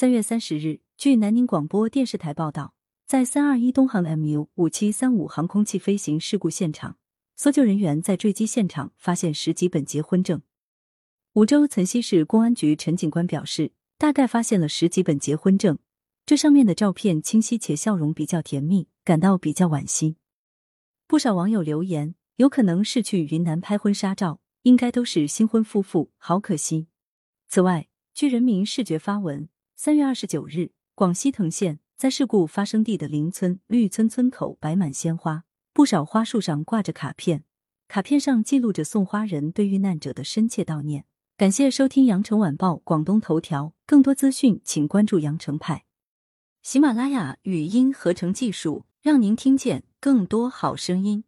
三月三十日，据南宁广播电视台报道，在三二一东航 MU 五七三五航空器飞行事故现场，搜救人员在坠机现场发现十几本结婚证。梧州岑溪市公安局陈警官表示，大概发现了十几本结婚证，这上面的照片清晰且笑容比较甜蜜，感到比较惋惜。不少网友留言，有可能是去云南拍婚纱照，应该都是新婚夫妇，好可惜。此外，据人民视觉发文，三月二十九日，广西藤县在事故发生地的邻村绿村村口摆满鲜花，不少花树上挂着卡片，卡片上记录着送花人对遇难者的深切悼念。感谢收听羊城晚报广东头条，更多资讯请关注羊城派。喜马拉雅语音合成技术，让您听见更多好声音。